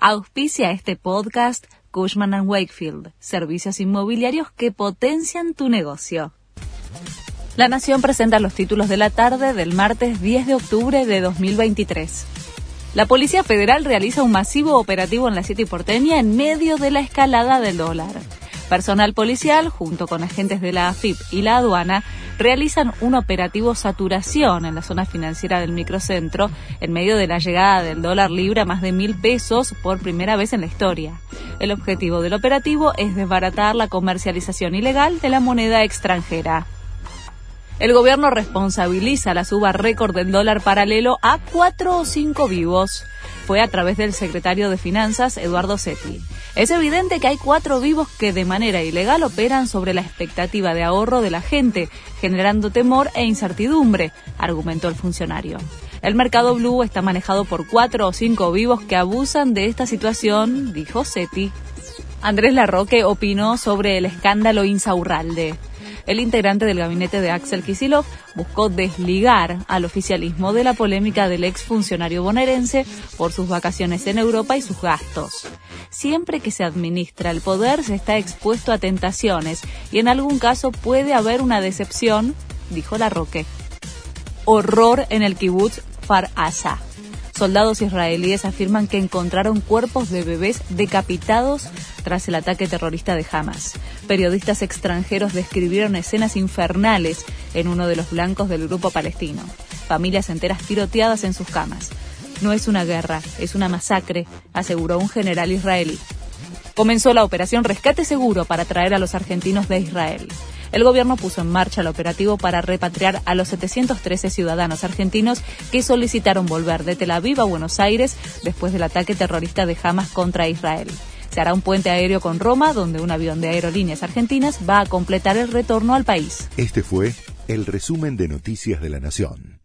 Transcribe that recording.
Auspicia este podcast Cushman ⁇ Wakefield, servicios inmobiliarios que potencian tu negocio. La Nación presenta los títulos de la tarde del martes 10 de octubre de 2023. La Policía Federal realiza un masivo operativo en la City porteña en medio de la escalada del dólar. Personal policial, junto con agentes de la AFIP y la aduana, realizan un operativo saturación en la zona financiera del microcentro en medio de la llegada del dólar libre a más de mil pesos por primera vez en la historia. El objetivo del operativo es desbaratar la comercialización ilegal de la moneda extranjera. El gobierno responsabiliza la suba récord del dólar paralelo a cuatro o cinco vivos. Fue a través del secretario de Finanzas, Eduardo Setti. Es evidente que hay cuatro vivos que de manera ilegal operan sobre la expectativa de ahorro de la gente, generando temor e incertidumbre, argumentó el funcionario. El mercado blue está manejado por cuatro o cinco vivos que abusan de esta situación, dijo Seti. Andrés Larroque opinó sobre el escándalo Insaurralde el integrante del gabinete de Axel Kisilov buscó desligar al oficialismo de la polémica del exfuncionario bonaerense por sus vacaciones en Europa y sus gastos. Siempre que se administra el poder se está expuesto a tentaciones y en algún caso puede haber una decepción, dijo Larroque. Horror en el kibbutz Far Asa. Soldados israelíes afirman que encontraron cuerpos de bebés decapitados tras el ataque terrorista de Hamas. Periodistas extranjeros describieron escenas infernales en uno de los blancos del grupo palestino. Familias enteras tiroteadas en sus camas. No es una guerra, es una masacre, aseguró un general israelí. Comenzó la operación Rescate Seguro para traer a los argentinos de Israel el gobierno puso en marcha el operativo para repatriar a los 713 ciudadanos argentinos que solicitaron volver de Tel Aviv a Buenos Aires después del ataque terrorista de Hamas contra Israel. Se hará un puente aéreo con Roma, donde un avión de aerolíneas argentinas va a completar el retorno al país. Este fue el resumen de Noticias de la Nación.